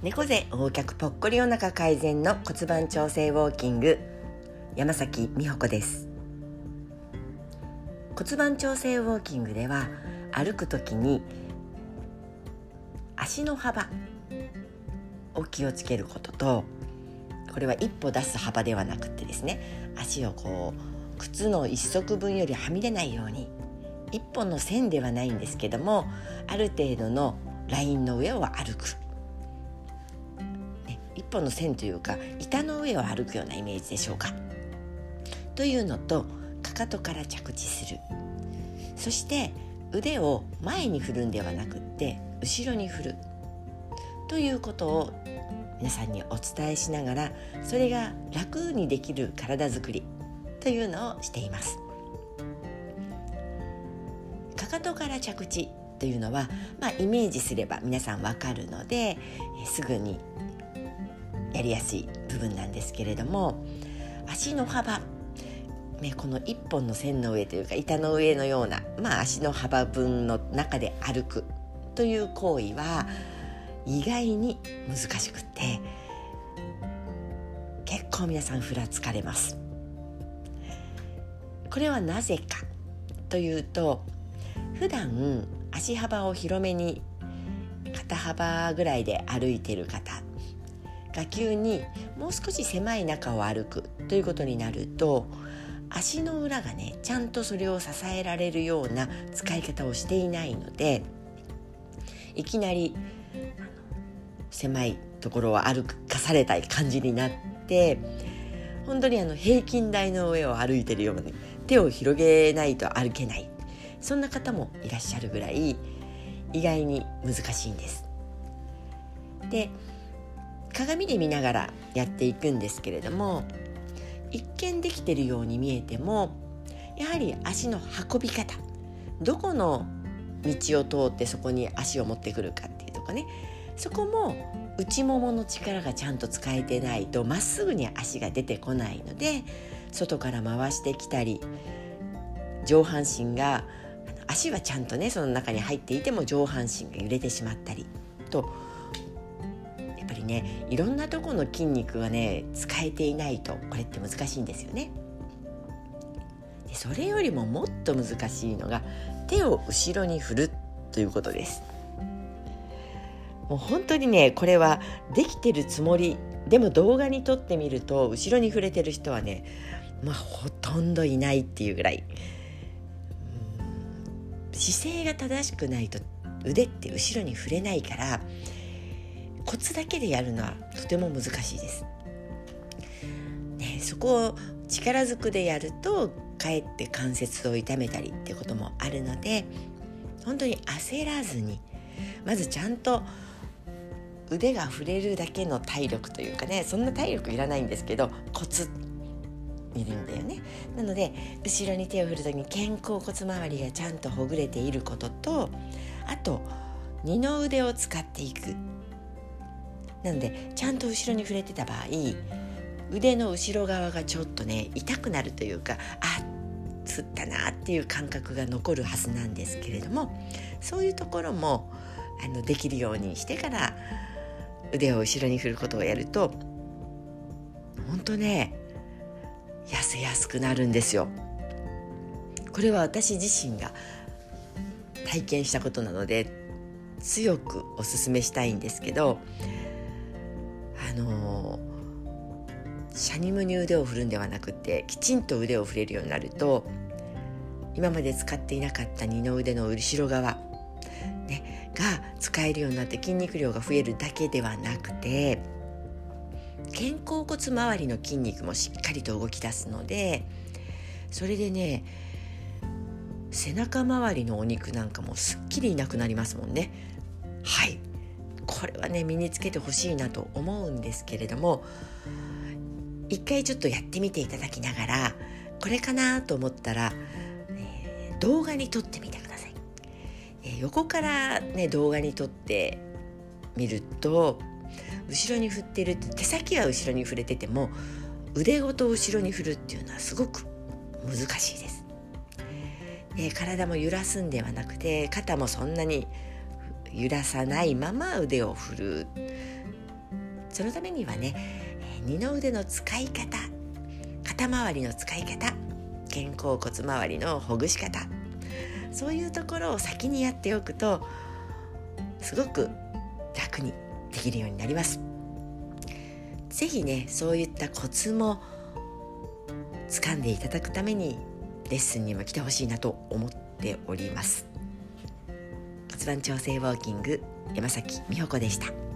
猫背横脚ぽっこりお腹改善の骨盤調整ウォーキング。山崎美穂子です。骨盤調整ウォーキングでは歩く時に足の幅を気をつけることとこれは一歩出す幅ではなくてですね足をこう靴の一足分よりはみ出ないように一本の線ではないんですけどもある程度のラインの上を歩く、本の線というか板の上を歩くようなイメージでしょうか。というのとかかとから着地する。そして腕を前に振るんではなくって後ろに振る。ということを皆さんにお伝えしながらそれが楽にできる体づくり。というのをしています。かかとから着地。というのは、まあ、イメージすれば皆さんわかるので、すぐにやりやすい部分なんですけれども足の幅ね、この一本の線の上というか板の上のような、まあ、足の幅分の中で歩くという行為は意外に難しくて結構皆さんふらつかれます。これはなぜかというと普段足幅を広めに肩幅ぐらいで歩いてる方が急にもう少し狭い中を歩くということになると足の裏がねちゃんとそれを支えられるような使い方をしていないのでいきなり狭いところを歩かされたい感じになって本当にあの平均台の上を歩いてるような、ね、手を広げないと歩けないそんな方もいらっしゃるぐらい意外に難しいんです。で鏡で見ながらやっていくんですけれども一見できてるように見えてもやはり足の運び方どこの道を通ってそこに足を持ってくるかっていうとかねそこも内ももの力がちゃんと使えてないとまっすぐに足が出てこないので外から回してきたり上半身が足はちゃんとねその中に入っていても上半身が揺れてしまったりとねいろんなとこの筋肉がね使えていないとこれって難しいんですよね。でそれよりももっと難しいのが手を後ろに振るということです。もう本当にねこれはできてるつもりでも動画に撮ってみると後ろに触れてる人はねまあほとんどいないっていうぐらい姿勢が正しくないと腕って後ろに触れないからコツだけでやるのはとても難しいです。ね、そこを力ずくでやるとかえって関節を痛めたりっていうこともあるので本当に焦らずにまずちゃんと腕が触れるだけの体力というかねそんな体力いらないんですけどコツいるんだよねなので後ろに手を振る時に肩甲骨周りがちゃんとほぐれていることとあと二の腕を使っていくなのでちゃんと後ろに触れてた場合腕の後ろ側がちょっとね痛くなるというかあっつったなっていう感覚が残るはずなんですけれどもそういうところもあのできるようにしてから腕を後ろに振ることをやると本当ね痩せやすくなるんですよ。これは私自身が体験したことなので強くおすすめしたいんですけどあのシャニムに腕を振るんではなくてきちんと腕を振れるようになると今まで使っていなかった二の腕の後ろ側、ね、が使えるようになって筋肉量が増えるだけではなくて肩甲骨周りの筋肉もしっかりと動き出すのでそれでね背中周りのお肉なんかもすっきりいなくなりますもんね。はい。これはね身につけてほしいなと思うんですけれども一回ちょっとやってみていただきながらこれかなと思ったら、えー、動画に撮ってみてください、えー、横からね動画に撮ってみると後ろに振ってる手先は後ろに触れてても腕ごと後ろに振るっていうのはすごく難しいです。で体も揺らすんではなくて肩もそんなに揺らさないまま腕を振るそのためにはね二の腕の使い方肩周りの使い方肩甲骨周りのほぐし方そういうところを先にやっておくとすごく楽にできるようになります。是非ねそういったコツも掴んでいただくためにレッスンにも来てほしいなと思っております。骨盤調整ウォーキング山崎美穂子でした。